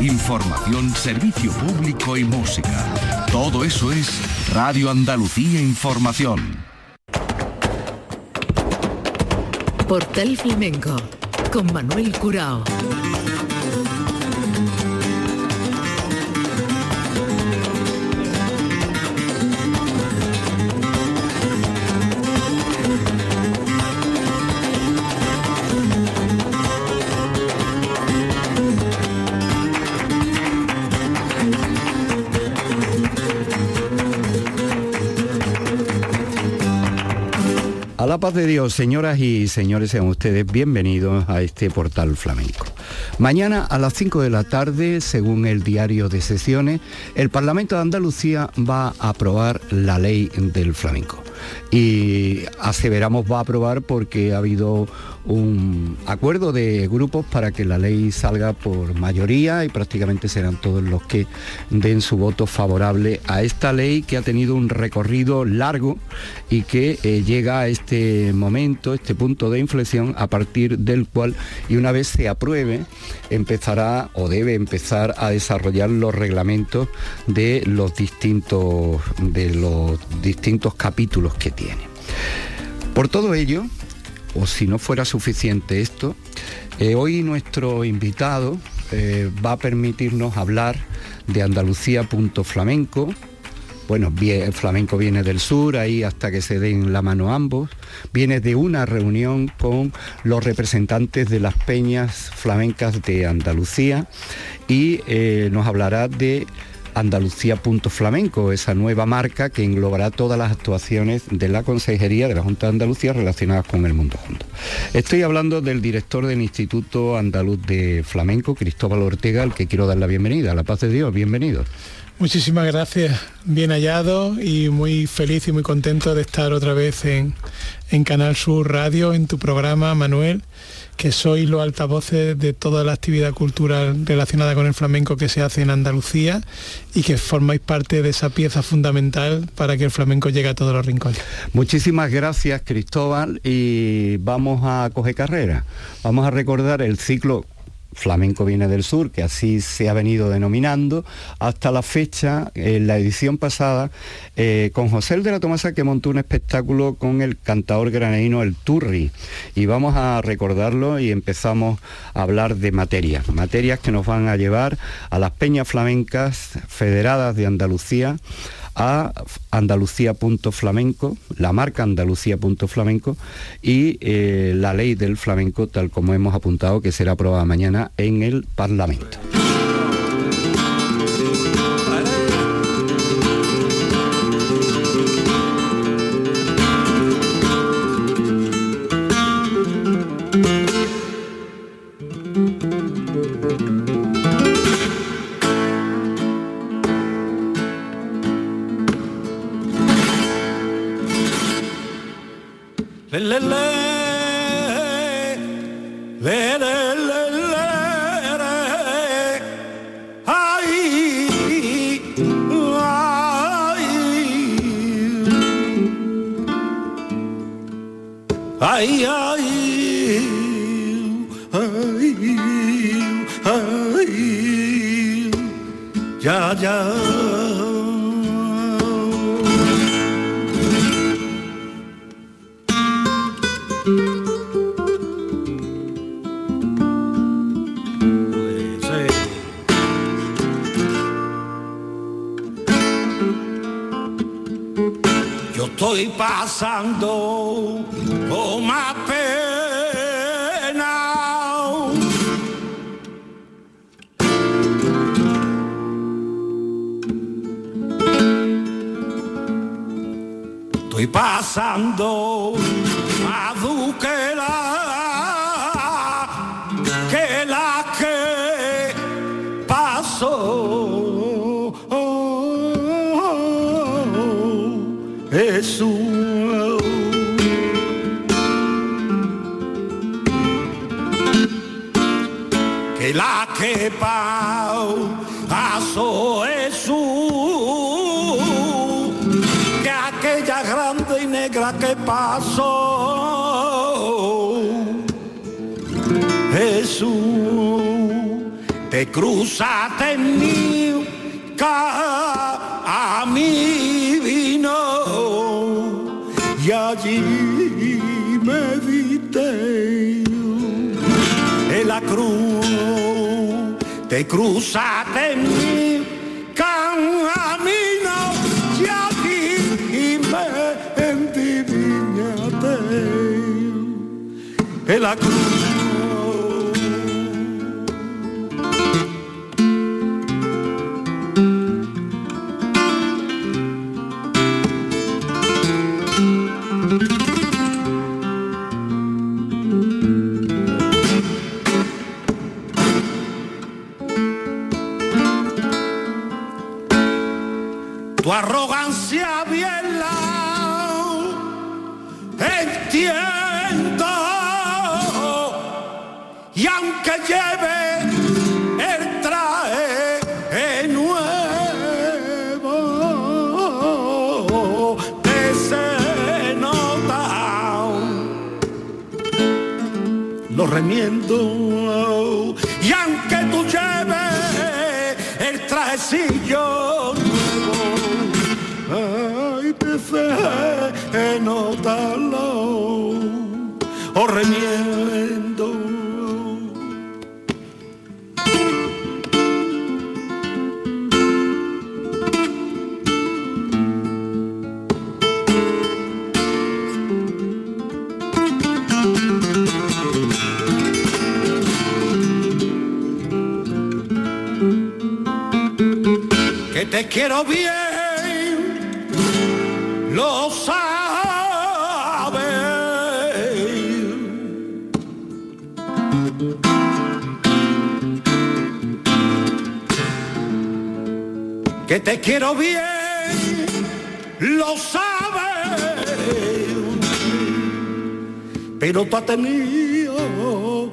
Información, servicio público y música. Todo eso es Radio Andalucía Información. Portal Flamenco con Manuel Curao. La paz de Dios, señoras y señores, sean ustedes bienvenidos a este portal flamenco. Mañana a las 5 de la tarde, según el diario de sesiones, el Parlamento de Andalucía va a aprobar la ley del flamenco. Y aseveramos va a aprobar porque ha habido un acuerdo de grupos para que la ley salga por mayoría y prácticamente serán todos los que den su voto favorable a esta ley que ha tenido un recorrido largo y que eh, llega a este momento, este punto de inflexión a partir del cual y una vez se apruebe empezará o debe empezar a desarrollar los reglamentos de los distintos de los distintos capítulos que tiene. Por todo ello, o si no fuera suficiente esto, eh, hoy nuestro invitado eh, va a permitirnos hablar de Andalucía.flamenco. Bueno, el flamenco viene del sur, ahí hasta que se den la mano ambos. Viene de una reunión con los representantes de las peñas flamencas de Andalucía y eh, nos hablará de Andalucía.flamenco, esa nueva marca que englobará todas las actuaciones de la Consejería de la Junta de Andalucía relacionadas con el mundo junto. Estoy hablando del director del Instituto Andaluz de Flamenco, Cristóbal Ortega, al que quiero dar la bienvenida. La paz de Dios, bienvenido. Muchísimas gracias, bien hallado y muy feliz y muy contento de estar otra vez en, en Canal Sur Radio, en tu programa, Manuel que sois los altavoces de toda la actividad cultural relacionada con el flamenco que se hace en Andalucía y que formáis parte de esa pieza fundamental para que el flamenco llegue a todos los rincones. Muchísimas gracias Cristóbal y vamos a coger carrera. Vamos a recordar el ciclo Flamenco viene del sur, que así se ha venido denominando, hasta la fecha, en la edición pasada, eh, con José de la Tomasa que montó un espectáculo con el cantador granadino El Turri. Y vamos a recordarlo y empezamos a hablar de materias, materias que nos van a llevar a las peñas flamencas federadas de Andalucía, a andalucía.flamenco, la marca andalucía.flamenco y eh, la ley del flamenco tal como hemos apuntado que será aprobada mañana en el Parlamento. Ay, ay. pasando. Te cruzaste en mi mi vino. Y allí me viste. En la cruz te cruzaste en mi camino. Y allí me endivinaste en la cruz arrogancia bien entiendo. Y aunque lleve el traje nuevo te se nota lo remiendo. Y aunque tú lleves el trajecillo notarlo o remiendo. Que te quiero bien Que te quiero bien, lo sabe. Pero tú has tenido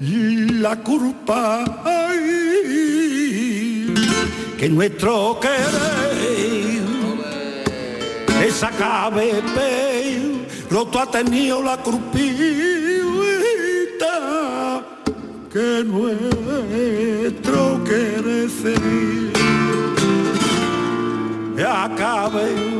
la culpa que nuestro querer esa cabe roto ha tenido la crupita que nuestro querecer acabe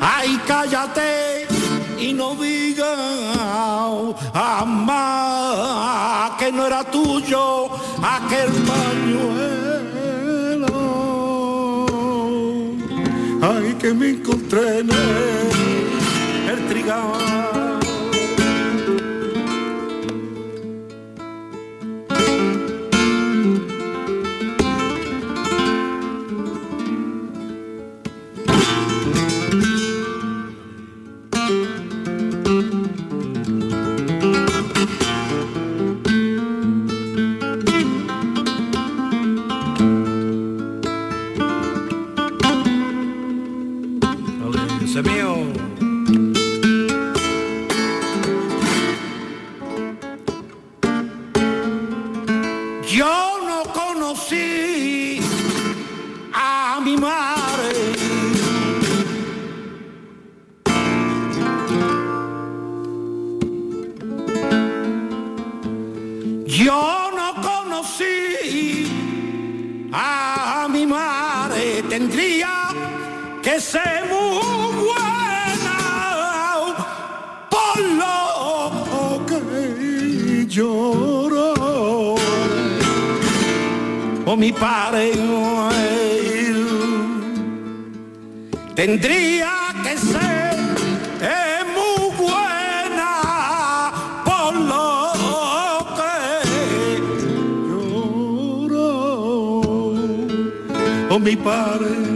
Ay, cállate y no digas más que no era tuyo aquel pañuelo. Ay, que me encontré en ese Tendría que ser muy buena por lo que lloró. O mi padre tendría que ser mi padre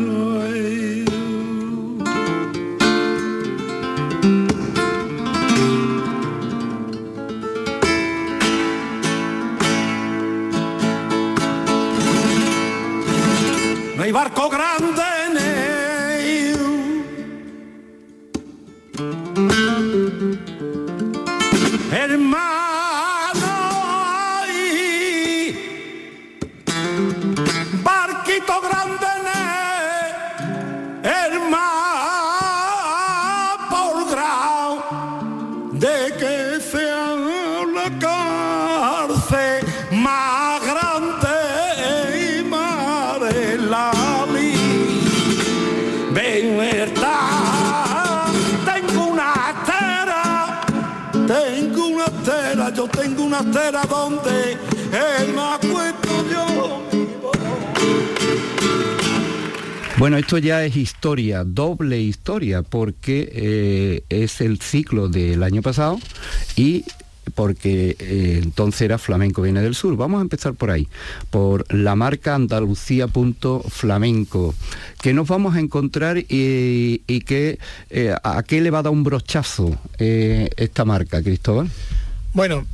Bueno, esto ya es historia, doble historia, porque eh, es el ciclo del año pasado y porque eh, entonces era Flamenco Viene del Sur. Vamos a empezar por ahí, por la marca andalucía.flamenco, que nos vamos a encontrar y, que eh, a qué le va a dar un brochazo esta marca, Cristóbal. Bueno,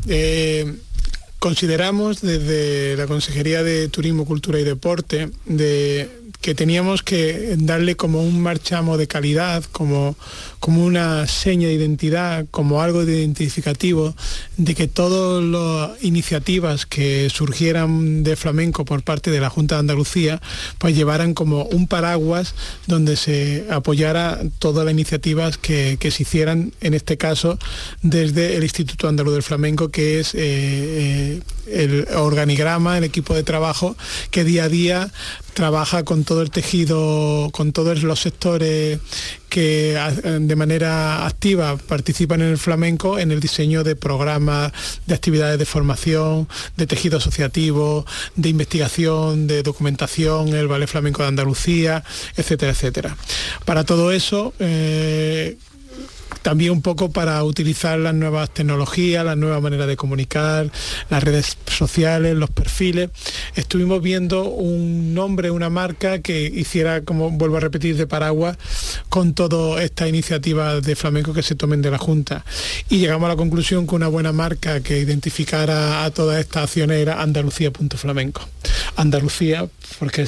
consideramos desde la Consejería de Turismo, Cultura y Deporte de que teníamos que darle como un marchamo de calidad, como, como una seña de identidad, como algo de identificativo, de que todas las iniciativas que surgieran de flamenco por parte de la Junta de Andalucía, pues llevaran como un paraguas donde se apoyara todas las iniciativas que, se hicieran, en este caso, desde el Instituto Andaluz del Flamenco, que es eh, eh, el organigrama, el equipo de trabajo que día a día trabaja con todo el tejido, con todos los sectores que de manera activa participan en el flamenco en el diseño de programas, de actividades de formación, de tejido asociativo, de investigación, de documentación, el Ballet Flamenco de Andalucía, etcétera, etcétera. Para todo eso, eh, también un poco para utilizar las nuevas tecnologías, las nuevas maneras de comunicar, las redes sociales, los perfiles. Estuvimos viendo un nombre, una marca que hiciera, como vuelvo a repetir, de paraguas con todas estas iniciativas de flamenco que se tomen de la Junta. Y llegamos a la conclusión que una buena marca que identificara a todas estas acciones era Andalucía.flamenco. Andalucía, porque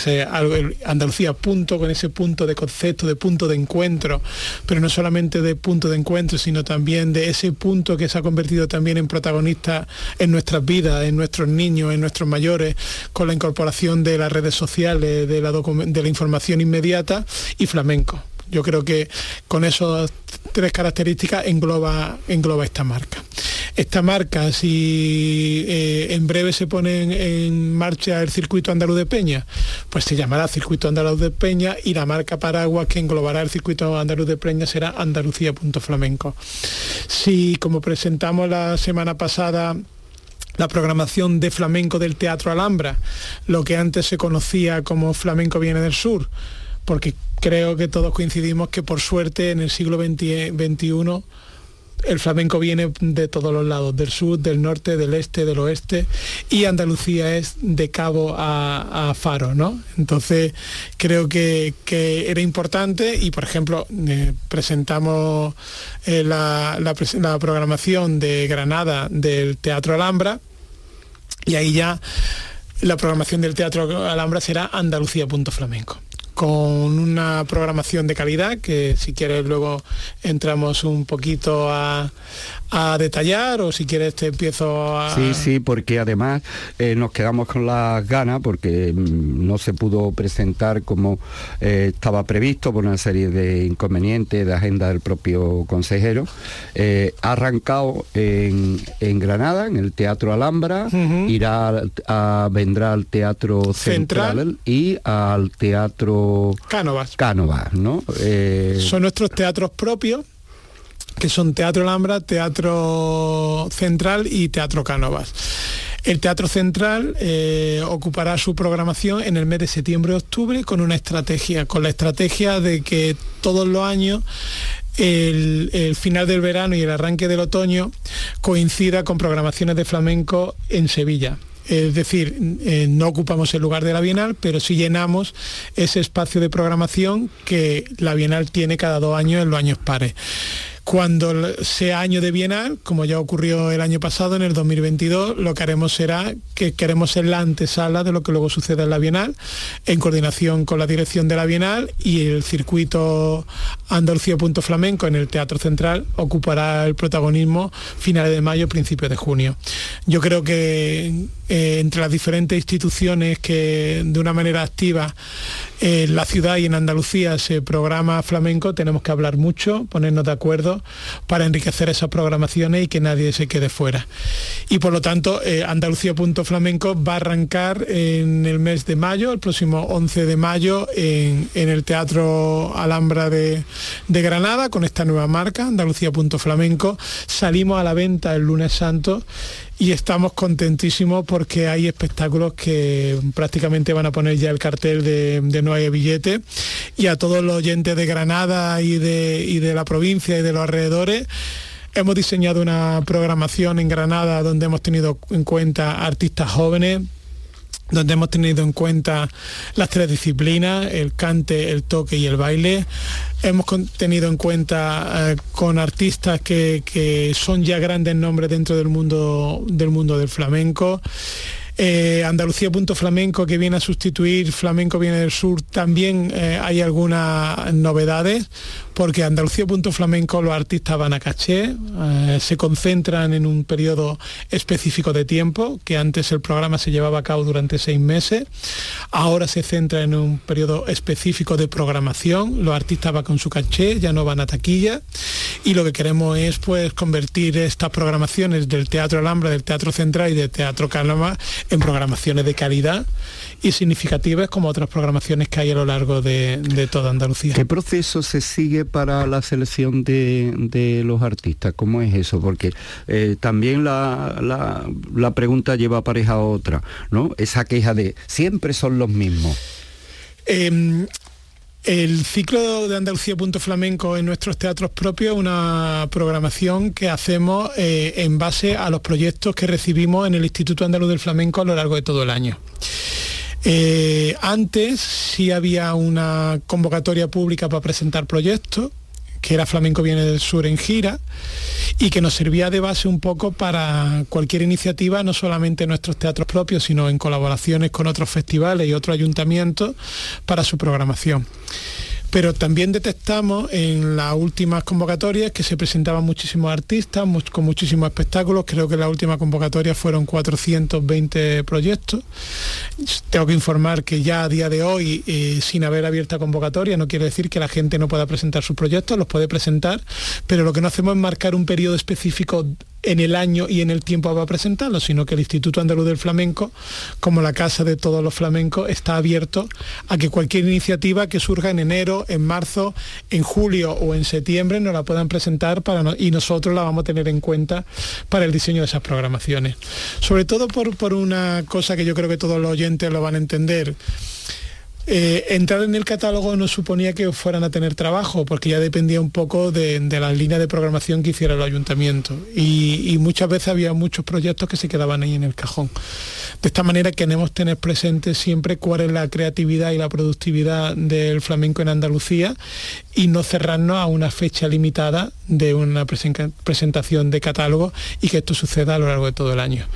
Andalucía punto con ese punto de concepto, de punto de encuentro, pero no solamente de punto de encuentro, sino también de ese punto que se ha convertido también en protagonista en nuestras vidas, en nuestros niños, en nuestros mayores, con la incorporación de las redes sociales, de la, de la información inmediata y flamenco. Yo creo que con esas tres características engloba, engloba esta marca. Esta marca, si eh, en breve se pone en, en, marcha el circuito andaluz de Peña, pues se llamará circuito andaluz de Peña y la marca paraguas que englobará el circuito andaluz de Peña será andalucía.flamenco. Si, como presentamos la semana pasada, la programación de flamenco del Teatro Alhambra, lo que antes se conocía como Flamenco Viene del Sur, porque creo que todos coincidimos que por suerte en el siglo XXI el flamenco viene de todos los lados, del sur, del norte, del este, del oeste, y Andalucía es de Cabo a, Faro, ¿no? Entonces creo que, que, era importante y, por ejemplo, eh, presentamos eh, la, la, la programación de Granada del Teatro Alhambra, y ahí ya la programación del Teatro Alhambra será Andalucía.flamenco con una programación de calidad que si quieres luego entramos un poquito a, detallar o si quieres te empiezo a... Sí, sí, porque además eh, nos quedamos con las ganas porque mm, no se pudo presentar como eh, estaba previsto por una serie de inconvenientes de agenda del propio consejero. Eh, ha arrancado en, Granada, en el Teatro Alhambra, irá a, vendrá al Teatro Central y al Teatro Cánovas. Cánovas, ¿no? Eh, son nuestros teatros propios que son Teatro Alhambra, Teatro Central y Teatro Cánovas. El Teatro Central eh, ocupará su programación en el mes de septiembre y octubre con una estrategia, con la estrategia de que todos los años el, final del verano y el arranque del otoño coincida con programaciones de flamenco en Sevilla. Es decir, eh, no ocupamos el lugar de la Bienal, pero sí llenamos ese espacio de programación que la Bienal tiene cada dos años en los años pares. Cuando sea año de Bienal, como ya ocurrió el año pasado, en el 2022, lo que haremos será que queremos ser la antesala de lo que luego suceda en la Bienal, en coordinación con la dirección de la Bienal y el circuito Andalucía Punto Flamenco en el Teatro Central ocupará el protagonismo finales de mayo, principios de junio. Yo creo que eh, entre las diferentes instituciones que de una manera activa en la ciudad y en Andalucía se programa flamenco, tenemos que hablar mucho, ponernos de acuerdo para enriquecer esas programaciones y que nadie se quede fuera. Y por lo tanto, eh, Andalucía.flamenco va a arrancar en el mes de mayo, el próximo 11 de mayo, en, el Teatro Alhambra de, de, Granada, con esta nueva marca, Andalucía.flamenco. Salimos a la venta el lunes santo y estamos contentísimos porque hay espectáculos que prácticamente van a poner ya el cartel de, No hay billete y a todos los oyentes de Granada y de, y de la provincia y de los alrededores. Hemos diseñado una programación en Granada donde hemos tenido en cuenta artistas jóvenes, donde hemos tenido en cuenta las tres disciplinas, el cante, el toque y el baile. Hemos tenido en cuenta eh, con artistas que, son ya grandes nombres dentro del mundo del, mundo del flamenco. Eh, Andalucía Punto Flamenco que viene a sustituir Flamenco viene del sur, también eh, hay algunas novedades porque Andalucía Punto Flamenco los artistas van a caché, eh, se concentran en un periodo específico de tiempo, que antes el programa se llevaba a cabo durante seis meses, ahora se centra en un periodo específico de programación, los artistas van con su caché, ya no van a taquilla, y lo que queremos es pues convertir estas programaciones del Teatro Alhambra, del Teatro Central y del Teatro Calama en programaciones de calidad y significativas como otras programaciones que hay a lo largo de, toda Andalucía. ¿Qué proceso se sigue para la selección de, los artistas? ¿Cómo es eso? Porque eh, también la, pregunta lleva pareja a otra, ¿no? Esa queja de siempre son los mismos. Em, el ciclo de Andalucía Punto Flamenco en nuestros teatros propios es una programación que hacemos eh, en base a los proyectos que recibimos en el Instituto Andaluz del Flamenco a lo largo de todo el año. Eh, antes sí había una convocatoria pública para presentar proyectos, que era Flamenco Viene del Sur en gira, y que nos servía de base un poco para cualquier iniciativa, no solamente en nuestros teatros propios, sino en colaboraciones con otros festivales y otros ayuntamientos para su programación pero también detectamos en las últimas convocatorias que se presentaban muchísimos artistas con muchísimos espectáculos. Creo que la última convocatoria fueron 420 proyectos. Tengo que informar que ya a día de hoy, eh, sin haber abierta convocatoria, no quiere decir que la gente no pueda presentar sus proyectos, los puede presentar, pero lo que no hacemos es marcar un periodo específico en el año y en el tiempo va a presentarlo, sino que el Instituto Andaluz del Flamenco, como la casa de todos los flamencos, está abierto a que cualquier iniciativa que surja en enero, en marzo, en julio o en septiembre nos la puedan presentar para y nosotros la vamos a tener en cuenta para el diseño de esas programaciones. Sobre todo por, por una cosa que yo creo que todos los oyentes lo van a entender. Eh, entrar en el catálogo no suponía que fueran a tener trabajo, porque ya dependía un poco de, la línea de programación que hiciera el ayuntamiento. Y, muchas veces había muchos proyectos que se quedaban ahí en el cajón. De esta manera queremos tener presente siempre cuál es la creatividad y la productividad del flamenco en Andalucía y no cerrarnos a una fecha limitada de una presentación de catálogo y que esto suceda a lo largo de todo el año.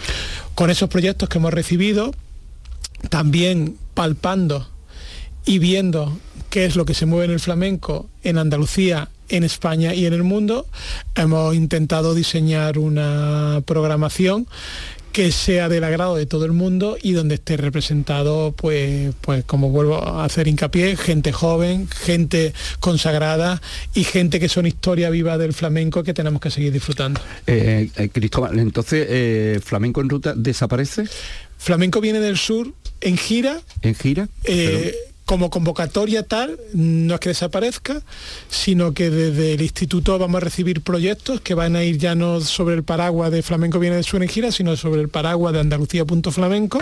Con esos proyectos que hemos recibido, también palpando y viendo qué es lo que se mueve en el flamenco en Andalucía, en España y en el mundo, hemos intentado diseñar una programación que sea del agrado de todo el mundo y donde esté representado, pues, pues como vuelvo a hacer hincapié, gente joven, gente consagrada y gente que son historia viva del flamenco que tenemos que seguir disfrutando. Eh, eh, Cristóbal, entonces, eh, ¿flamenco en ruta desaparece? Flamenco viene del sur en gira. ¿En gira? Como convocatoria tal, no es que desaparezca, sino que desde el instituto vamos a recibir proyectos que van a ir ya no sobre el paraguas de Flamenco Viene de en Gira, sino sobre el paraguas de Andalucía.flamenco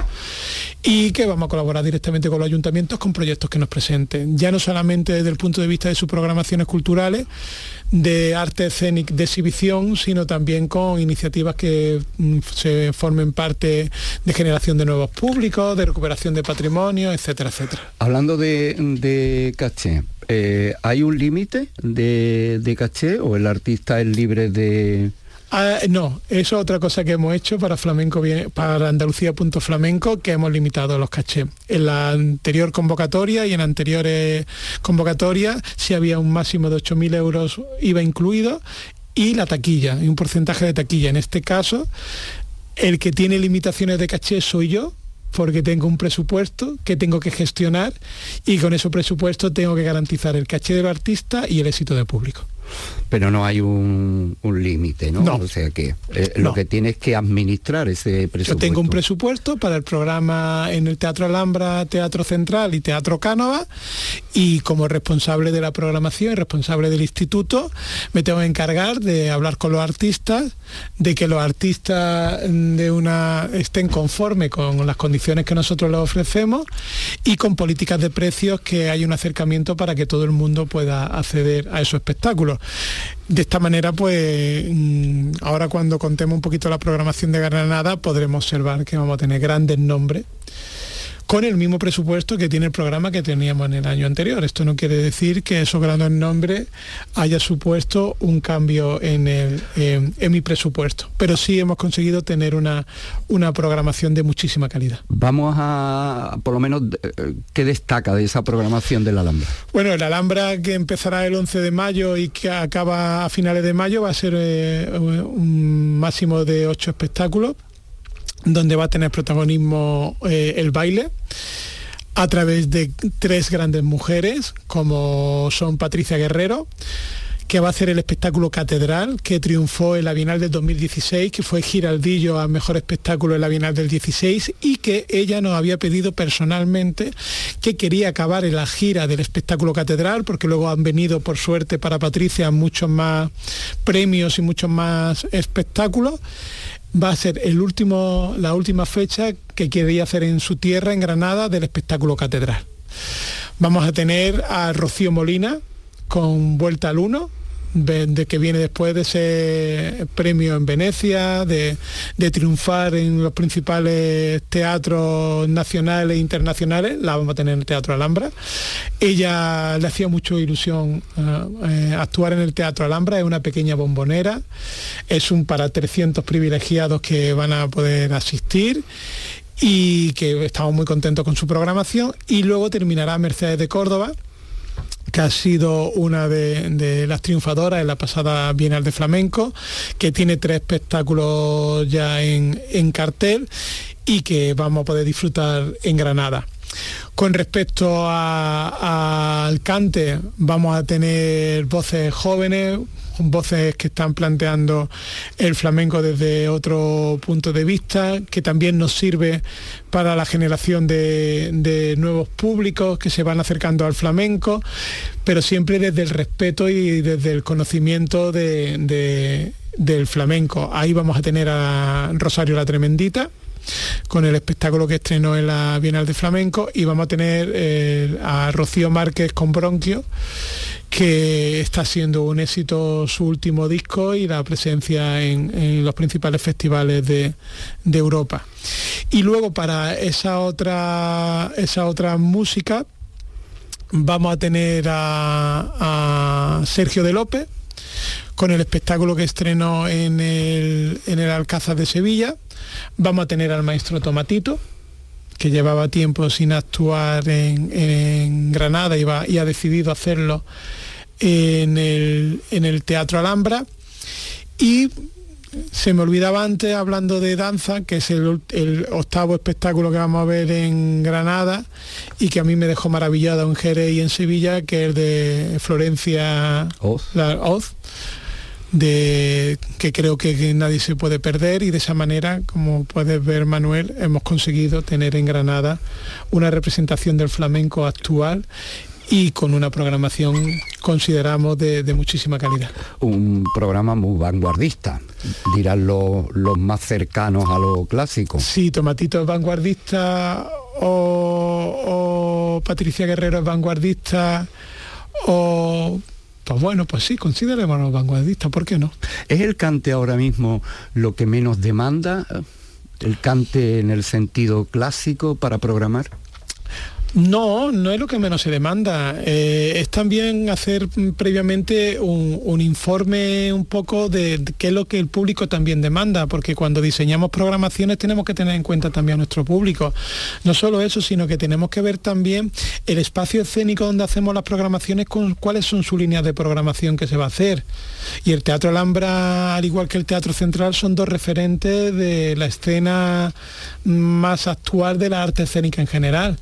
y que vamos a colaborar directamente con los ayuntamientos con proyectos que nos presenten, ya no solamente desde el punto de vista de sus programaciones culturales, de arte escénico de exhibición, sino también con iniciativas que mm, se formen parte de generación de nuevos públicos, de recuperación de patrimonio, etcétera, etcétera. Hablando de, caché, eh, ¿hay un límite de, de caché o el artista es libre de, Ah, no, eso es otra cosa que hemos hecho para flamenco para Andalucía.flamenco, que hemos limitado los cachés. En la anterior convocatoria y en anteriores convocatorias, si había un máximo de 8.000 euros iba incluido, y la taquilla, y un porcentaje de taquilla. En este caso, el que tiene limitaciones de caché soy yo, porque tengo un presupuesto que tengo que gestionar y con ese presupuesto tengo que garantizar el caché del artista y el éxito del público pero no hay un, límite, ¿no? O sea que eh, lo que tienes que administrar ese presupuesto. Yo tengo un presupuesto para el programa en el Teatro Alhambra, Teatro Central y Teatro Cánova y como responsable de la programación y responsable del instituto me tengo que encargar de hablar con los artistas, de que los artistas de una estén conformes con las condiciones que nosotros les ofrecemos y con políticas de precios que hay un acercamiento para que todo el mundo pueda acceder a esos espectáculos. De esta manera, pues mm, ahora cuando contemos un poquito la programación de Granada, podremos observar que vamos a tener grandes nombres con el mismo presupuesto que tiene el programa que teníamos en el año anterior. Esto no quiere decir que esos grandes nombres haya supuesto un cambio en, el, en mi presupuesto, pero sí hemos conseguido tener una, una programación de muchísima calidad. Vamos a, por lo menos, eh, ¿qué destaca de esa programación de la Alhambra? Bueno, la Alhambra que empezará el 11 de mayo y que acaba a finales de mayo va a ser eh, un máximo de ocho espectáculos donde va a tener protagonismo eh, el baile a través de tres grandes mujeres, como son Patricia Guerrero, que va a hacer el espectáculo Catedral, que triunfó en la Bienal del 2016, que fue Giraldillo a Mejor Espectáculo en la Bienal del 16 y que ella nos había pedido personalmente que quería acabar en la gira del espectáculo Catedral, porque luego han venido, por suerte para Patricia, muchos más premios y muchos más espectáculos va a ser el último, la última fecha que quería hacer en su tierra, en Granada, del espectáculo catedral. Vamos a tener a Rocío Molina con Vuelta al Uno, de que viene después de ese premio en Venecia, de, triunfar en los principales teatros nacionales e internacionales, la vamos a tener en el Teatro Alhambra. Ella le hacía mucho ilusión eh, eh, actuar en el Teatro Alhambra, es una pequeña bombonera, es un para 300 privilegiados que van a poder asistir y que estamos muy contentos con su programación y luego terminará Mercedes de Córdoba que ha sido una de, las triunfadoras en la pasada Bienal de Flamenco, que tiene tres espectáculos ya en, cartel y que vamos a poder disfrutar en Granada. Con respecto al cante, vamos a tener voces jóvenes, voces que están planteando el flamenco desde otro punto de vista, que también nos sirve para la generación de, nuevos públicos que se van acercando al flamenco, pero siempre desde el respeto y desde el conocimiento del flamenco. Ahí vamos a tener a Rosario la Tremendita, con el espectáculo que estrenó en la Bienal de Flamenco y vamos a tener eh, a Rocío Márquez con Bronquio que está siendo un éxito su último disco y la presencia en, los principales festivales de, Europa. Y luego para esa otra, esa otra música vamos a tener a, Sergio de López con el espectáculo que estrenó en el, en el Alcázar de Sevilla. Vamos a tener al maestro Tomatito, que llevaba tiempo sin actuar en, Granada y, y, ha decidido hacerlo en el, en el Teatro Alhambra. Y se me olvidaba antes hablando de danza, que es el, octavo espectáculo que vamos a ver en Granada y que a mí me dejó maravillada en Jerez y en Sevilla, que es de Florencia Oz, de, que creo que nadie se puede perder y de esa manera, como puedes ver Manuel, hemos conseguido tener en Granada una representación del flamenco actual y con una programación consideramos de, muchísima calidad. Un programa muy vanguardista, dirán los, más cercanos a lo clásico. Sí, Tomatito es vanguardista o, Patricia Guerrero es vanguardista o pues bueno, pues sí, consideremos vanguardistas, ¿por qué no? ¿Es el cante ahora mismo lo que menos demanda? ¿El cante en el sentido clásico para programar? No, no es lo que menos se demanda. Eh, es también hacer previamente un, informe un poco de, qué es lo que el público también demanda, porque cuando diseñamos programaciones tenemos que tener en cuenta también a nuestro público. No solo eso, sino que tenemos que ver también el espacio escénico donde hacemos las programaciones, cuáles son sus líneas de programación que se va a hacer. Y el Teatro Alhambra, al igual que el Teatro Central, son dos referentes de la escena más actual de la arte escénica en general.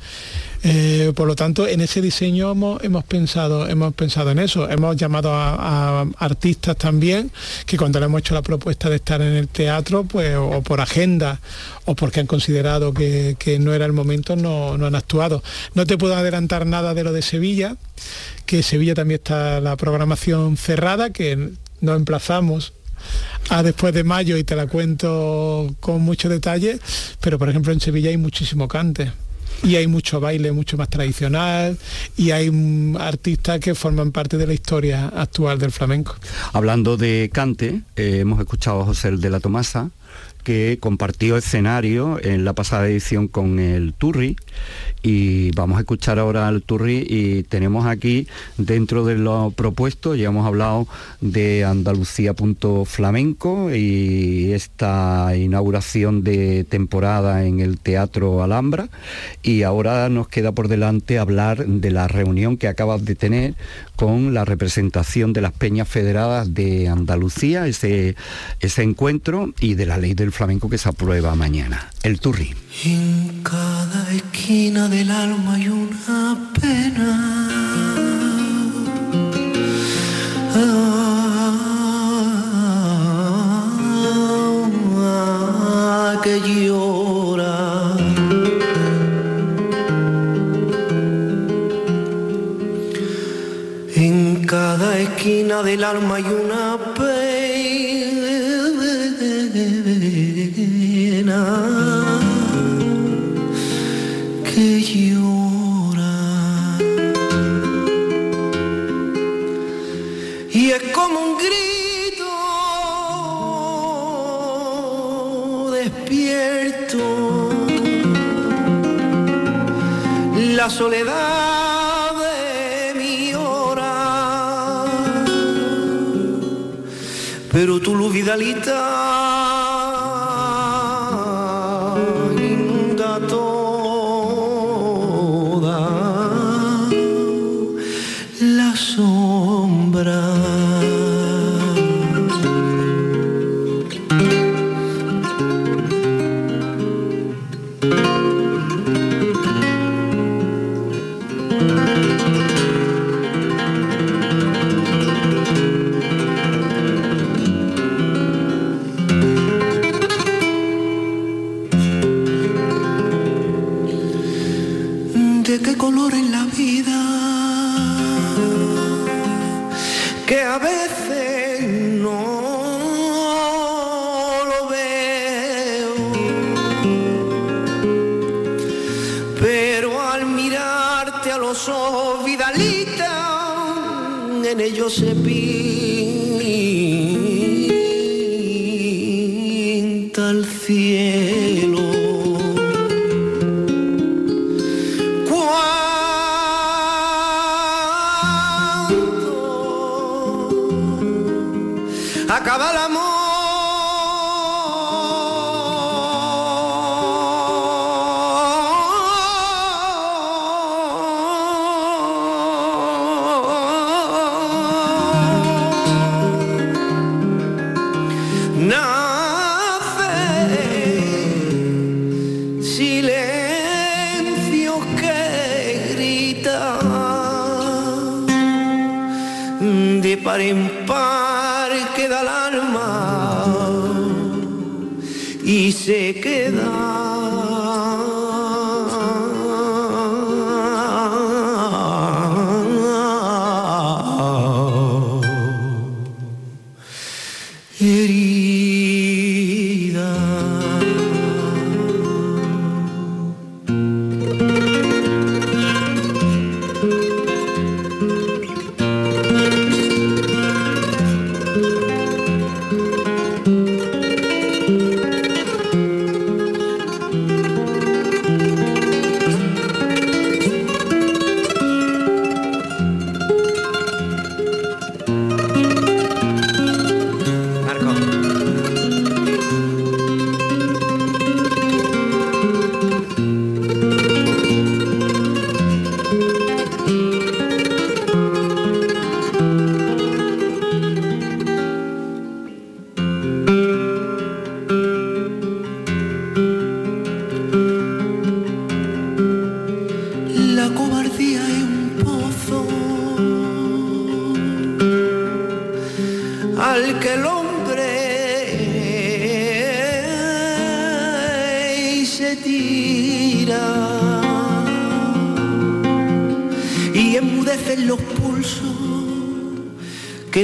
Eh, por lo tanto, en ese diseño hemos, pensado, hemos pensado en eso. Hemos llamado a, artistas también, que cuando le hemos hecho la propuesta de estar en el teatro, pues, o por agenda, o porque han considerado que, no era el momento, no, no han actuado. No te puedo adelantar nada de lo de Sevilla, que Sevilla también está la programación cerrada, que nos emplazamos a después de mayo y te la cuento con mucho detalle, pero por ejemplo en Sevilla hay muchísimo cante y hay mucho baile mucho más tradicional y hay artistas que forman parte de la historia actual del flamenco. Hablando de cante, eh, hemos escuchado a José de la Tomasa, que compartió escenario en la pasada edición con el Turri y vamos a escuchar ahora al Turri y tenemos aquí dentro de lo propuesto, ya hemos hablado de Andalucía.flamenco y esta inauguración de temporada en el Teatro Alhambra y ahora nos queda por delante hablar de la reunión que acabas de tener con la representación de las peñas federadas de Andalucía, ese, ese encuentro y de la ley del flamenco que se aprueba mañana, el Turri. En cada esquina del alma hay una pena. Ah. En cada esquina del alma soledad de mi hora. Pero tu luz vidalita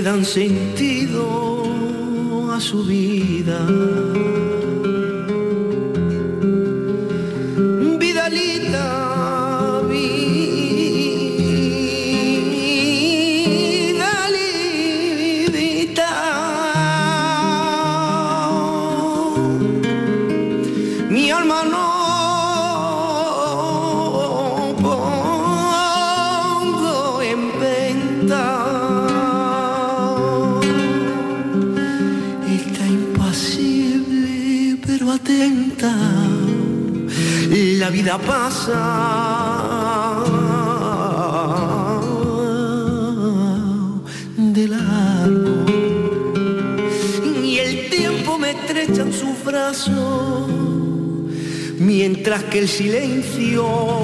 dan sentido a su vida que el silencio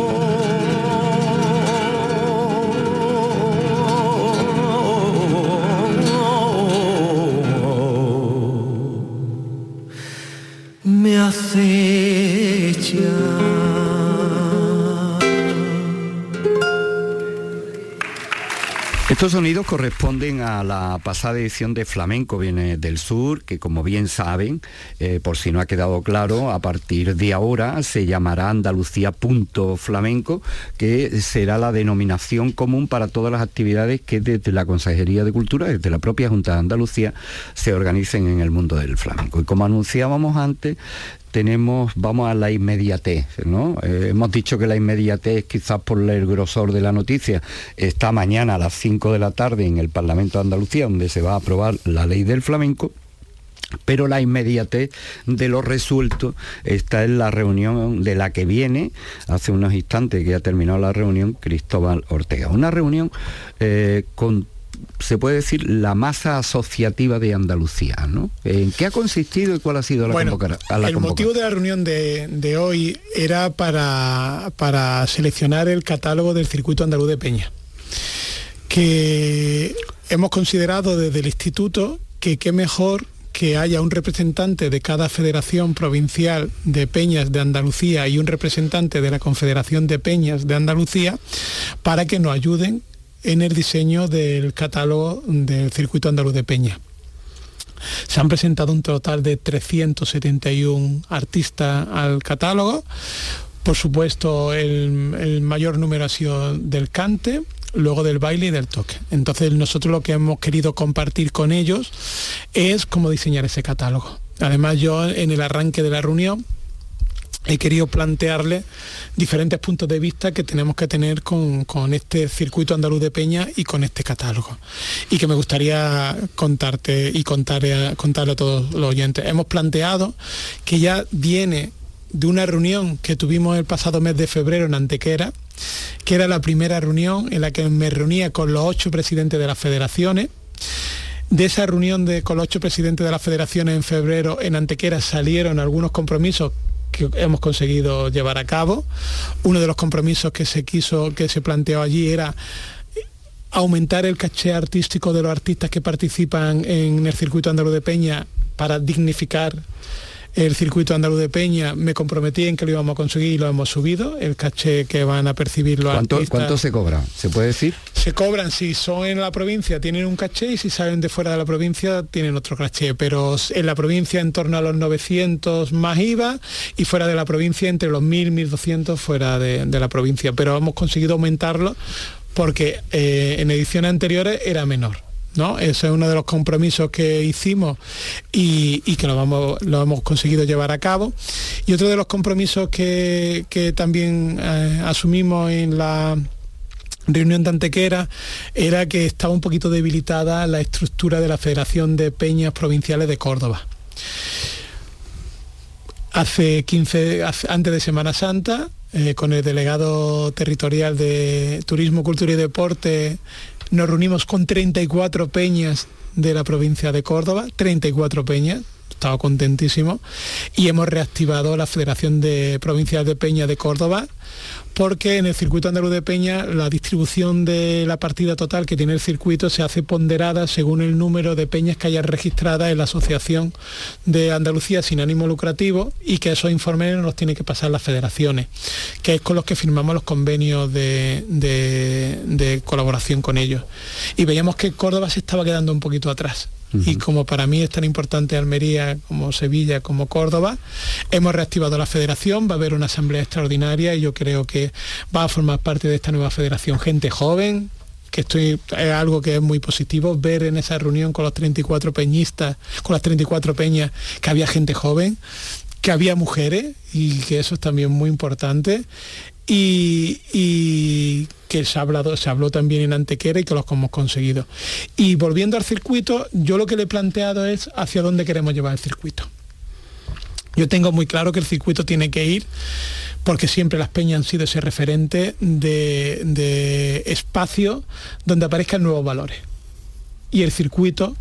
Corresponden a la pasada edición de Flamenco Viene del Sur, que como bien saben, eh, por si no ha quedado claro, a partir de ahora se llamará Andalucía Punto Flamenco, que será la denominación común para todas las actividades que desde la Consejería de Cultura, desde la propia Junta de Andalucía, se organicen en el mundo del flamenco. Y como anunciábamos antes, tenemos, vamos a la inmediatez, ¿no? Eh, hemos dicho que la inmediatez, quizás por el grosor de la noticia, está mañana a las 5 de la tarde en el Parlamento de Andalucía, donde se va a aprobar la ley del flamenco pero la inmediatez de lo resuelto está en la reunión de la que viene hace unos instantes que ha terminado la reunión Cristóbal Ortega. Una reunión eh, con se puede decir, la masa asociativa de Andalucía. ¿no? ¿En qué ha consistido y cuál ha sido la bueno, El motivo de la reunión de, hoy era para, para seleccionar el catálogo del circuito andaluz de Peña, que hemos considerado desde el instituto que qué mejor que haya un representante de cada federación provincial de peñas de Andalucía y un representante de la Confederación de Peñas de Andalucía para que nos ayuden en el diseño del catálogo del circuito andaluz de Peña. Se han presentado un total de 371 artistas al catálogo. Por supuesto, el, mayor número ha sido del cante, luego del baile y del toque. Entonces, nosotros lo que hemos querido compartir con ellos es cómo diseñar ese catálogo. Además, yo en el arranque de la reunión he querido plantearle diferentes puntos de vista que tenemos que tener con, este circuito andaluz de peña y con este catálogo. Y que me gustaría contarte y contarle a, a todos los oyentes. Hemos planteado que ya viene de una reunión que tuvimos el pasado mes de febrero en Antequera, que era la primera reunión en la que me reunía con los ocho presidentes de las federaciones. De esa reunión de, con los ocho presidentes de las federaciones en febrero en Antequera salieron algunos compromisos que hemos conseguido llevar a cabo. Uno de los compromisos que se quiso, que se planteó allí era aumentar el caché artístico de los artistas que participan en el circuito andaluz de Peña para dignificar el circuito andaluz de Peña, me comprometí en que lo íbamos a conseguir y lo hemos subido, el caché que van a percibir los ¿Cuánto, artistas. ¿Cuánto se cobra? ¿Se puede decir? Se cobran si son en la provincia, tienen un caché y si salen de fuera de la provincia tienen otro caché, pero en la provincia en torno a los 900 más IVA y fuera de la provincia entre los 1000, 1200 fuera de, de la provincia, pero hemos conseguido aumentarlo porque eh, en ediciones anteriores era menor. ¿No? Ese es uno de los compromisos que hicimos y, que lo, hemos conseguido llevar a cabo. Y otro de los compromisos que, también eh, asumimos en la reunión de Antequera era que estaba un poquito debilitada la estructura de la Federación de Peñas Provinciales de Córdoba. Hace 15, hace- antes de Semana Santa, eh, con el delegado territorial de Turismo, Cultura y Deporte, nos reunimos con 34 peñas de la provincia de Córdoba, 34 peñas, estaba contentísimo, y hemos reactivado la Federación de Provincias de Peña de Córdoba, porque en el circuito andaluz de Peña la distribución de la partida total que tiene el circuito se hace ponderada según el número de peñas que haya registradas en la Asociación de Andalucía sin ánimo lucrativo y que esos informes nos los tiene que pasar las federaciones, que es con los que firmamos los convenios de- de colaboración con ellos. Y veíamos que Córdoba se estaba quedando un poquito atrás. Y como para mí es tan importante Almería como Sevilla como Córdoba, hemos reactivado la federación, va a haber una asamblea extraordinaria y yo creo que va a formar parte de esta nueva federación gente joven, que estoy, es algo que es muy positivo, ver en esa reunión con los 34 peñistas, con las 34 peñas, que había gente joven, que había mujeres y que eso es también muy importante. Y, y que se ha, hablado, se habló también en Antequera y que los hemos conseguido. Y volviendo al circuito, yo lo que le he planteado es hacia dónde queremos llevar el circuito. Yo tengo muy claro que el circuito tiene que ir, porque siempre las peñas han sido ese referente de, de espacio donde aparezcan nuevos valores. Y el circuito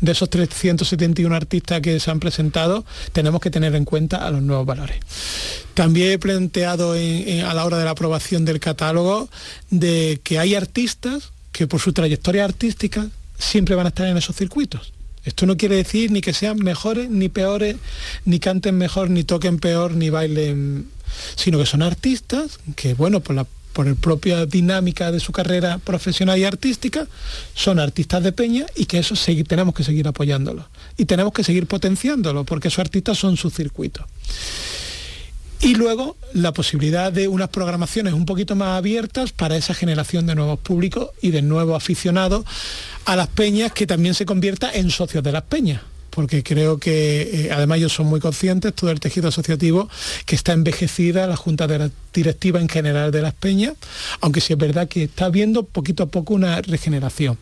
de esos 371 artistas que se han presentado, tenemos que tener en cuenta a los nuevos valores. También he planteado a la hora de la aprobación del catálogo de que hay artistas que por su trayectoria artística siempre van a estar en esos circuitos. Esto no quiere decir ni que sean mejores ni peores, ni canten mejor, ni toquen peor, ni bailen, sino que son artistas que, bueno, por la por la propia dinámica de su carrera profesional y artística, son artistas de peña y que eso segui- tenemos que seguir apoyándolos. Y tenemos que seguir potenciándolo, porque esos artistas son su circuito. Y luego la posibilidad de unas programaciones un poquito más abiertas para esa generación de nuevos públicos y de nuevos aficionados a las peñas que también se convierta en socios de las peñas. Porque creo que eh, además ellos son muy conscientes, todo el tejido asociativo, que está envejecida la junta directiva en general de las peñas, aunque sí es verdad que está habiendo poquito a poco una regeneración.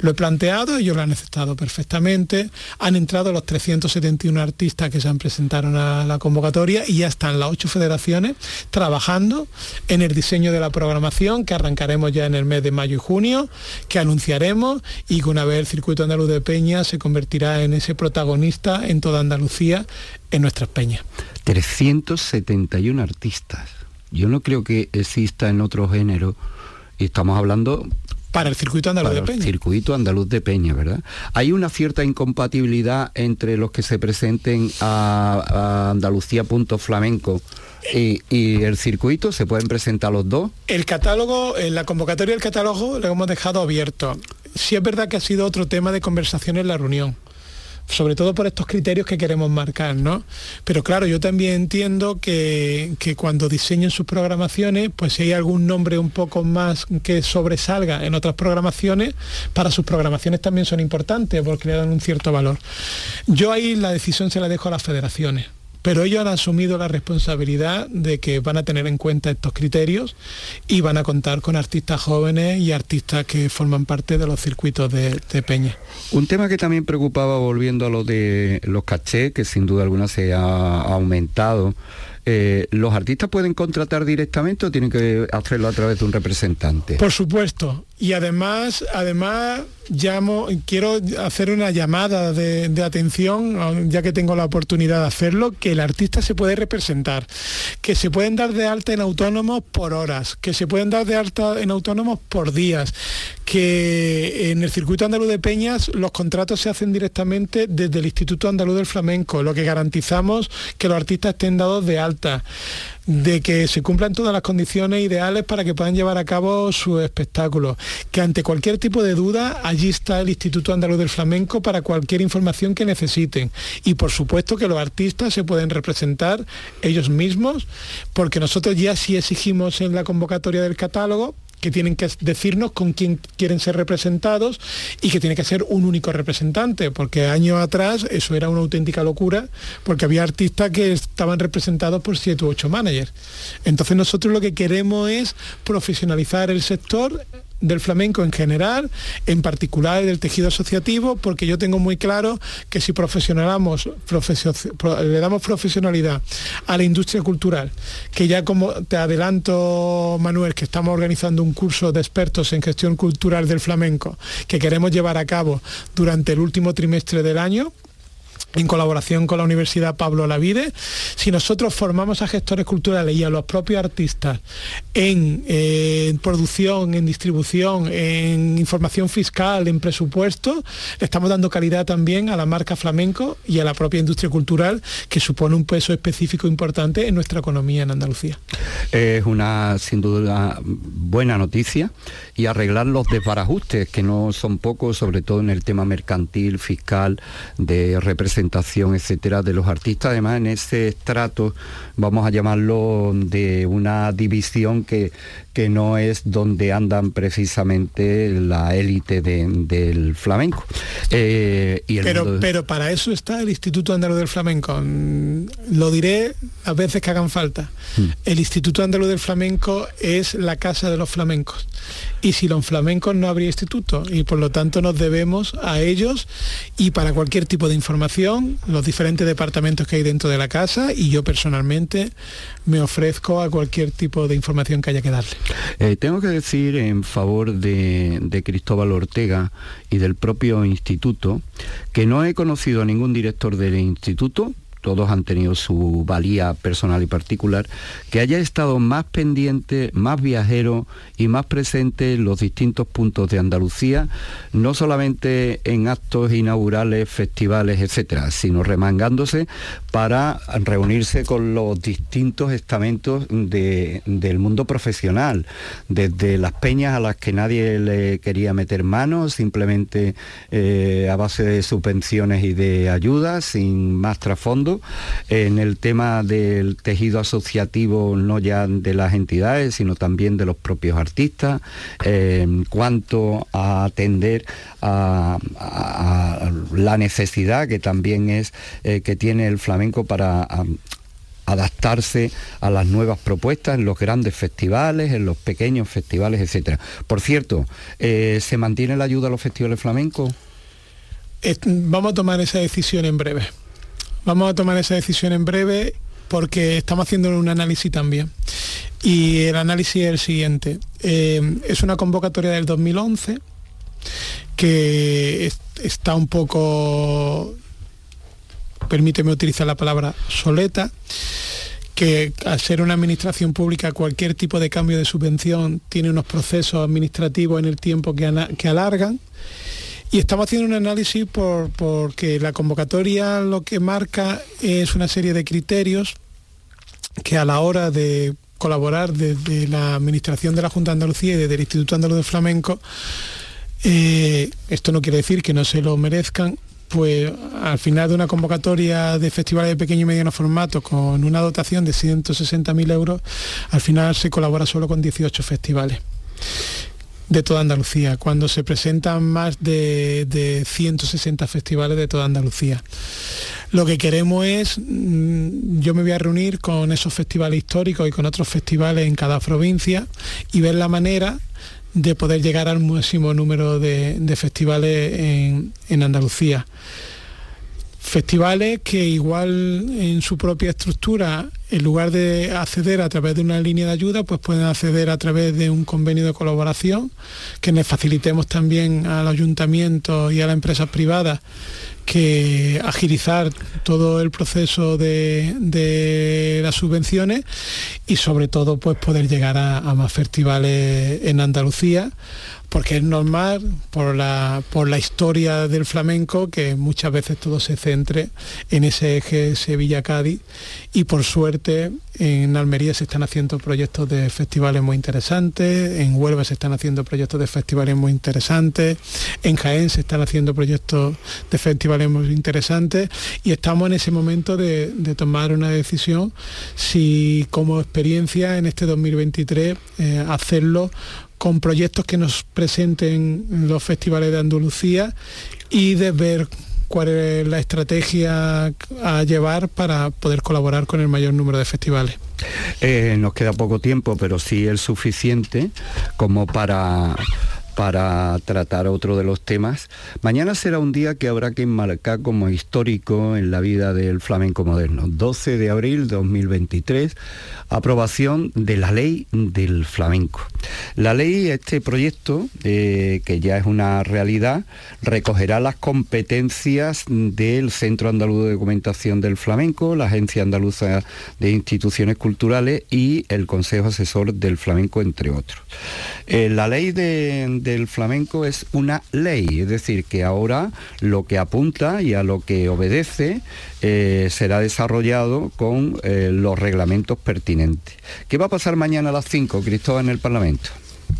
Lo he planteado, ellos lo han aceptado perfectamente, han entrado los 371 artistas que se han presentado a la convocatoria y ya están las ocho federaciones trabajando en el diseño de la programación que arrancaremos ya en el mes de mayo y junio, que anunciaremos y que una vez el circuito andaluz de peña se convertirá en ese protagonista en toda Andalucía en nuestras peñas. 371 artistas. Yo no creo que exista en otro género. Y estamos hablando Para el circuito andaluz para de el peña. circuito andaluz de Peña, ¿verdad? Hay una cierta incompatibilidad entre los que se presenten a, a Andalucía punto flamenco y, y el circuito, ¿se pueden presentar los dos? El catálogo, en la convocatoria del catálogo lo hemos dejado abierto. Sí es verdad que ha sido otro tema de conversación en la reunión, sobre todo por estos criterios que queremos marcar, ¿no? Pero claro, yo también entiendo que, que cuando diseñen sus programaciones, pues si hay algún nombre un poco más que sobresalga en otras programaciones, para sus programaciones también son importantes porque le dan un cierto valor. Yo ahí la decisión se la dejo a las federaciones pero ellos han asumido la responsabilidad de que van a tener en cuenta estos criterios y van a contar con artistas jóvenes y artistas que forman parte de los circuitos de, de Peña. Un tema que también preocupaba, volviendo a lo de los cachés, que sin duda alguna se ha aumentado, eh, ¿los artistas pueden contratar directamente o tienen que hacerlo a través de un representante? Por supuesto, y además, además quiero hacer una llamada de, atención, ya que tengo la oportunidad de hacerlo, que el artista se puede representar, que se pueden dar de alta en autónomos por horas, que se pueden dar de alta en autónomos por días, que en el circuito andaluz de Peñas los contratos se hacen directamente desde el Instituto Andaluz del Flamenco, lo que garantizamos que los artistas estén dados de alta de que se cumplan todas las condiciones ideales para que puedan llevar a cabo su espectáculo, que ante cualquier tipo de duda allí está el Instituto Andaluz del Flamenco para cualquier información que necesiten y por supuesto que los artistas se pueden representar ellos mismos porque nosotros ya sí exigimos en la convocatoria del catálogo que tienen que decirnos con quién quieren ser representados y que tiene que ser un único representante, porque años atrás eso era una auténtica locura, porque había artistas que estaban representados por siete u ocho managers. Entonces nosotros lo que queremos es profesionalizar el sector del flamenco en general, en particular del tejido asociativo, porque yo tengo muy claro que si profesionalizamos, le damos profesionalidad a la industria cultural, que ya como te adelanto, Manuel, que estamos organizando un curso de expertos en gestión cultural del flamenco, que queremos llevar a cabo durante el último trimestre del año, en colaboración con la Universidad Pablo Lavide, si nosotros formamos a gestores culturales y a los propios artistas en, eh, producción, en distribución, en información fiscal, en presupuesto, estamos dando calidad también a la marca flamenco y a la propia industria cultural, que supone un peso específico importante en nuestra economía en Andalucía. Es una, sin duda, buena noticia y arreglar los desbarajustes, que no son pocos, sobre todo en el tema mercantil, fiscal, de representación etcétera, de los artistas, además en ese estrato, vamos a llamarlo, de una división que, que no es donde andan precisamente la élite del flamenco. Eh, pero, pero para eso está el Instituto Andaluz del Flamenco. Mm, lo diré a veces que hagan falta. Hmm. El Instituto Andaluz del Flamenco es la casa de los flamencos. Y si los flamencos no habría instituto. Y por lo tanto nos debemos a ellos y para cualquier tipo de información, los diferentes departamentos que hay dentro de la casa y yo personalmente me ofrezco a cualquier tipo de información que haya que darle. Eh, tengo que decir en favor de, de, Cristóbal Ortega y del propio instituto que no he conocido a ningún director del instituto, todos han tenido su valía personal y particular, que haya estado más pendiente, más viajero y más presente en los distintos puntos de Andalucía, no solamente en actos inaugurales, festivales, etcétera, sino remangándose para reunirse con los distintos estamentos del mundo profesional, desde las peñas a las que nadie le quería meter manos, simplemente eh, a base de subvenciones y de ayudas, sin más trasfondo en el tema del tejido asociativo, no ya de las entidades, sino también de los propios artistas, en cuanto a atender a, la necesidad que también es eh, que tiene el flamenco para adaptarse a las nuevas propuestas en los grandes festivales, en los pequeños festivales, etcétera. Por cierto, eh, ¿se mantiene la ayuda a los festivales flamencos? Vamos a tomar esa decisión en breve. Vamos a tomar esa decisión en breve porque estamos haciendo un análisis también. Y el análisis es el siguiente. Eh, es una convocatoria del 2011 que está un poco, permíteme utilizar la palabra soleta, que al ser una administración pública cualquier tipo de cambio de subvención tiene unos procesos administrativos en el tiempo que, que alargan y estamos haciendo un análisis por, porque la convocatoria lo que marca es una serie de criterios que a la hora de colaborar desde la Administración de la Junta de Andalucía y desde el Instituto Andaluz de Flamenco, eh, esto no quiere decir que no se lo merezcan, pues al final de una convocatoria de festivales de pequeño y mediano formato con una dotación de 160.000 euros, al final se colabora solo con 18 festivales de toda Andalucía, cuando se presentan más de, 160 festivales de toda Andalucía. Lo que queremos es, mm, yo me voy a reunir con esos festivales históricos y con otros festivales en cada provincia y ver la manera de poder llegar al máximo número de, festivales en, en Andalucía festivales que igual en su propia estructura en lugar de acceder a través de una línea de ayuda, pues pueden acceder a través de un convenio de colaboración, que les facilitemos también al ayuntamiento y a las empresas privadas que agilizar todo el proceso de, las subvenciones y sobre todo pues poder llegar a más festivales en Andalucía porque es normal por la, por la historia del flamenco que muchas veces todo se centre en ese eje Sevilla-Cádiz y por suerte en Almería se están haciendo proyectos de festivales muy interesantes, en Huelva se están haciendo proyectos de festivales muy interesantes, en Jaén se están haciendo proyectos de festivales muy interesantes y estamos en ese momento de, tomar una decisión si como experiencia en este 2023 eh, hacerlo con proyectos que nos presenten los festivales de Andalucía y de ver cuál es la estrategia a llevar para poder colaborar con el mayor número de festivales. Eh, nos queda poco tiempo, pero sí el suficiente como para para tratar otro de los temas. Mañana será un día que habrá que enmarcar como histórico en la vida del flamenco moderno. 12 de abril de 2023, aprobación de la ley del flamenco. La ley, este proyecto, eh, que ya es una realidad, recogerá las competencias del Centro Andaluz de Documentación del Flamenco, la Agencia Andaluza de Instituciones Culturales y el Consejo Asesor del Flamenco, entre otros. Eh, la ley del flamenco es una ley, es decir, que ahora lo que apunta y a lo que obedece eh, será desarrollado con eh, los reglamentos pertinentes. ¿Qué va a pasar mañana a las 5, Cristóbal, en el Parlamento?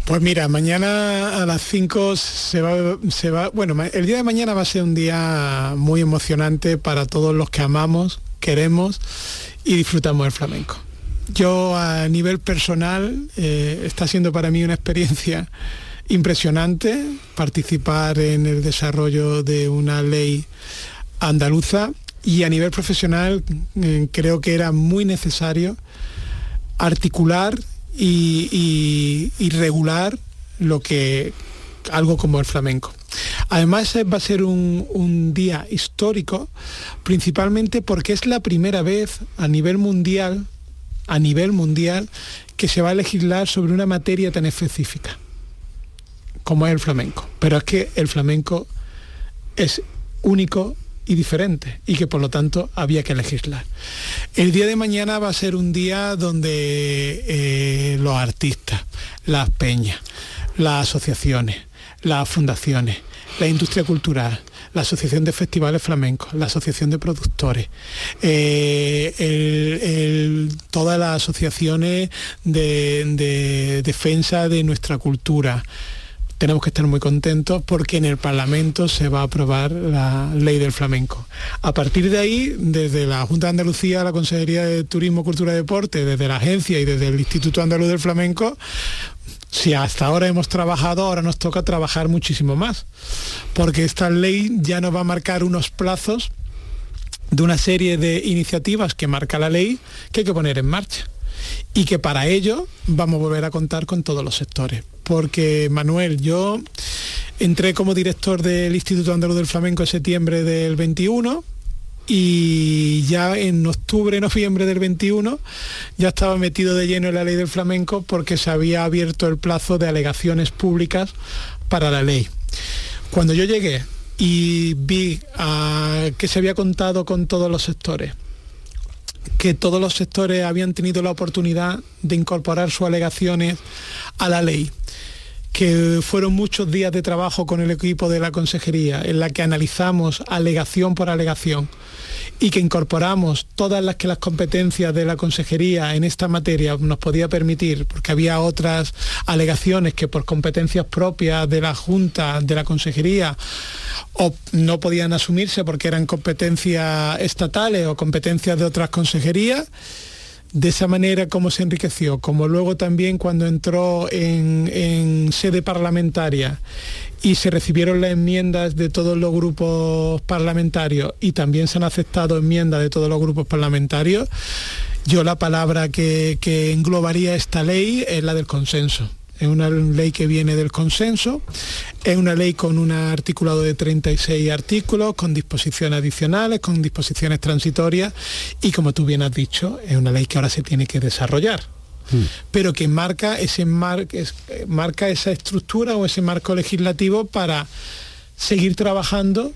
Pues mira, mañana a las 5 se va, se va, bueno, el día de mañana va a ser un día muy emocionante para todos los que amamos, queremos y disfrutamos del flamenco. Yo a nivel personal eh, está siendo para mí una experiencia impresionante participar en el desarrollo de una ley andaluza y a nivel profesional eh, creo que era muy necesario articular y, regular lo que algo como el flamenco. Además va a ser un, un, día histórico, principalmente porque es la primera vez a nivel mundial a nivel mundial que se va a legislar sobre una materia tan específica como es el flamenco. Pero es que el flamenco es único y diferente y que por lo tanto había que legislar. El día de mañana va a ser un día donde eh, los artistas, las peñas, las asociaciones, las fundaciones, la industria cultural, la Asociación de Festivales Flamencos, la Asociación de Productores, eh, todas las asociaciones de, defensa de nuestra cultura tenemos que estar muy contentos porque en el Parlamento se va a aprobar la ley del flamenco. A partir de ahí, desde la Junta de Andalucía, la Consejería de Turismo, Cultura y Deporte, desde la agencia y desde el Instituto Andaluz del Flamenco, si hasta ahora hemos trabajado, ahora nos toca trabajar muchísimo más, porque esta ley ya nos va a marcar unos plazos de una serie de iniciativas que marca la ley que hay que poner en marcha y que para ello vamos a volver a contar con todos los sectores. Porque Manuel, yo entré como director del Instituto Andaluz del Flamenco en septiembre del 21 y ya en octubre, noviembre del 21 ya estaba metido de lleno en la ley del flamenco porque se había abierto el plazo de alegaciones públicas para la ley. Cuando yo llegué y vi ah, que se había contado con todos los sectores, que todos los sectores habían tenido la oportunidad de incorporar sus alegaciones a la ley, que fueron muchos días de trabajo con el equipo de la consejería en la que analizamos alegación por alegación y que incorporamos todas las que las competencias de la consejería en esta materia nos podía permitir, porque había otras alegaciones que por competencias propias de la Junta, de la consejería, o no podían asumirse porque eran competencias estatales o competencias de otras consejerías de esa manera como se enriqueció, como luego también cuando entró en, sede parlamentaria y se recibieron las enmiendas de todos los grupos parlamentarios y también se han aceptado enmiendas de todos los grupos parlamentarios, yo la palabra que, englobaría esta ley es la del consenso. Es una ley que viene del consenso, es una ley con un articulado de 36 artículos, con disposiciones adicionales, con disposiciones transitorias y como tú bien has dicho, es una ley que ahora se tiene que desarrollar. Hmm. pero que marca, ese marca esa estructura o ese marco legislativo para seguir trabajando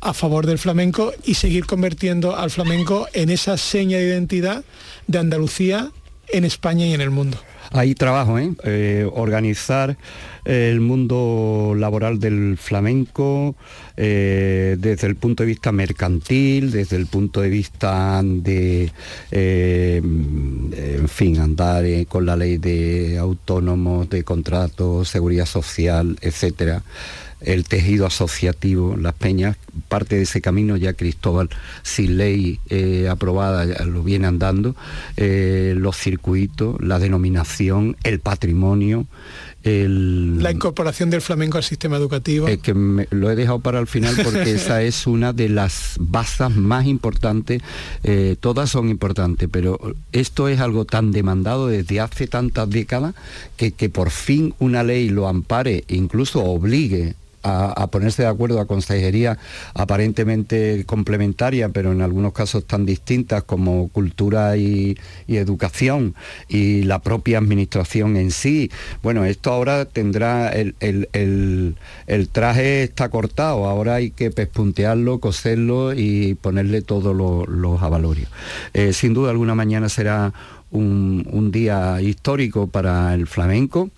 a favor del flamenco y seguir convirtiendo al flamenco en esa seña de identidad de Andalucía en España y en el mundo. Hay trabajo, ¿eh? eh organizar el mundo laboral del flamenco eh, desde el punto de vista mercantil, desde el punto de vista de, eh, en fin, andar con la ley de autónomos, de contratos, seguridad social, etcétera el tejido asociativo, las peñas, parte de ese camino ya Cristóbal, sin ley eh, aprobada, lo viene andando, eh, los circuitos, la denominación, el patrimonio, la incorporación del flamenco al sistema educativo. Es que lo he dejado para el final porque esa es una de las bases más importantes. Eh, todas son importantes, pero esto es algo tan demandado desde hace tantas décadas que, que por fin una ley lo ampare e incluso obligue a, ponerse de acuerdo a consejería aparentemente complementaria, pero en algunos casos tan distintas como cultura y, educación y la propia administración en sí. Bueno, esto ahora tendrá, el, traje está cortado, ahora hay que pespuntearlo, coserlo y ponerle todos los avalorios. Eh, sin duda alguna mañana será un día histórico para el flamenco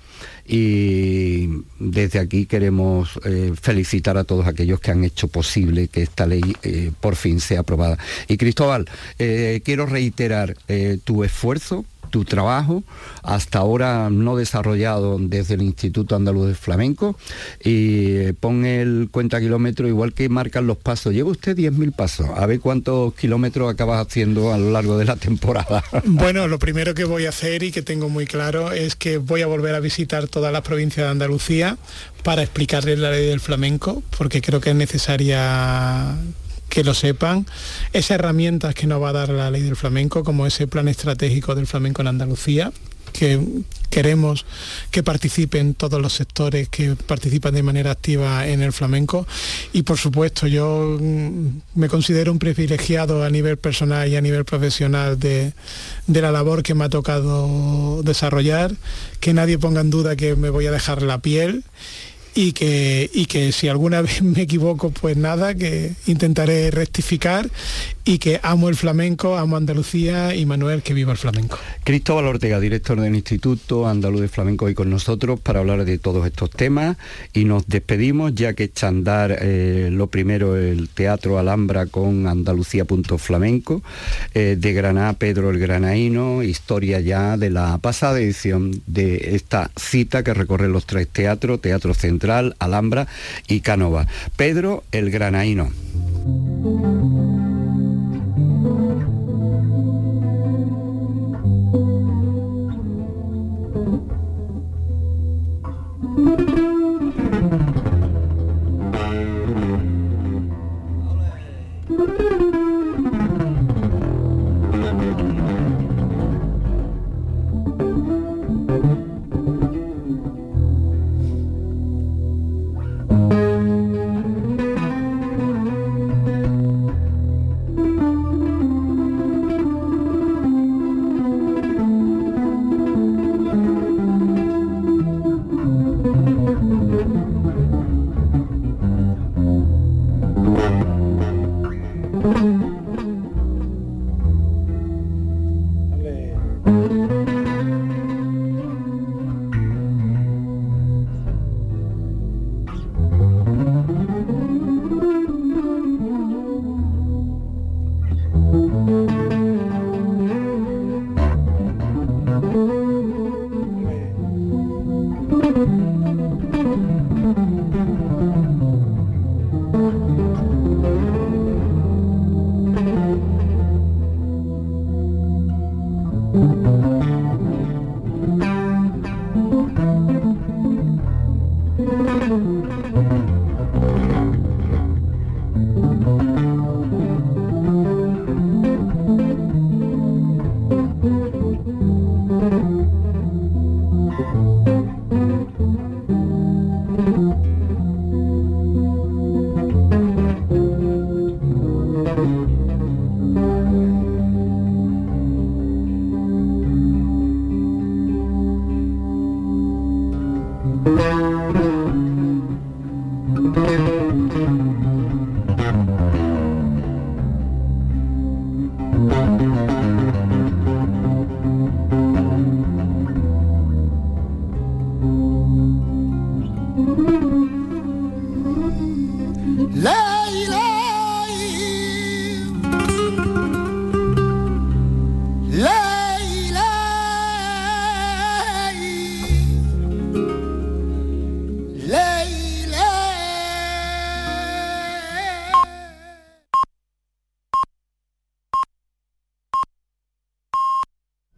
y desde aquí queremos eh, felicitar a todos aquellos que han hecho posible que esta ley eh, por fin sea aprobada. Y Cristóbal, eh, quiero reiterar tu esfuerzo tu trabajo, hasta ahora no desarrollado desde el Instituto Andaluz de Flamenco, y eh, pon el cuenta kilómetros igual que marcan los pasos. Lleva usted 10.000 pasos, a ver cuántos kilómetros acabas haciendo a lo largo de la temporada. Bueno, lo primero que voy a hacer y que tengo muy claro es que voy a volver a visitar todas las provincias de Andalucía para explicarles la ley del flamenco, porque creo que es necesaria que lo sepan, esas herramientas que nos va a dar la ley del flamenco, como ese plan estratégico del flamenco en Andalucía, que queremos que participen todos los sectores que participan de manera activa en el flamenco. Y por supuesto yo mm, me considero un privilegiado a nivel personal y a nivel profesional de, de la labor que me ha tocado desarrollar, que nadie ponga en duda que me voy a dejar la piel y que, y que si alguna vez me equivoco, pues nada, que intentaré rectificar y que amo el flamenco, amo Andalucía y Manuel, que viva el flamenco. Cristóbal Ortega, director del Instituto Andaluz de Flamenco, hoy con nosotros para hablar de todos estos temas y nos despedimos ya que echa andar eh, lo primero el Teatro Alhambra con Andalucía.flamenco, eh, de Granada Pedro el Granaíno, historia ya de la pasada edición de esta cita que recorre los tres teatros, Teatro Central, Alhambra y Cánova. Pedro el Granaíno.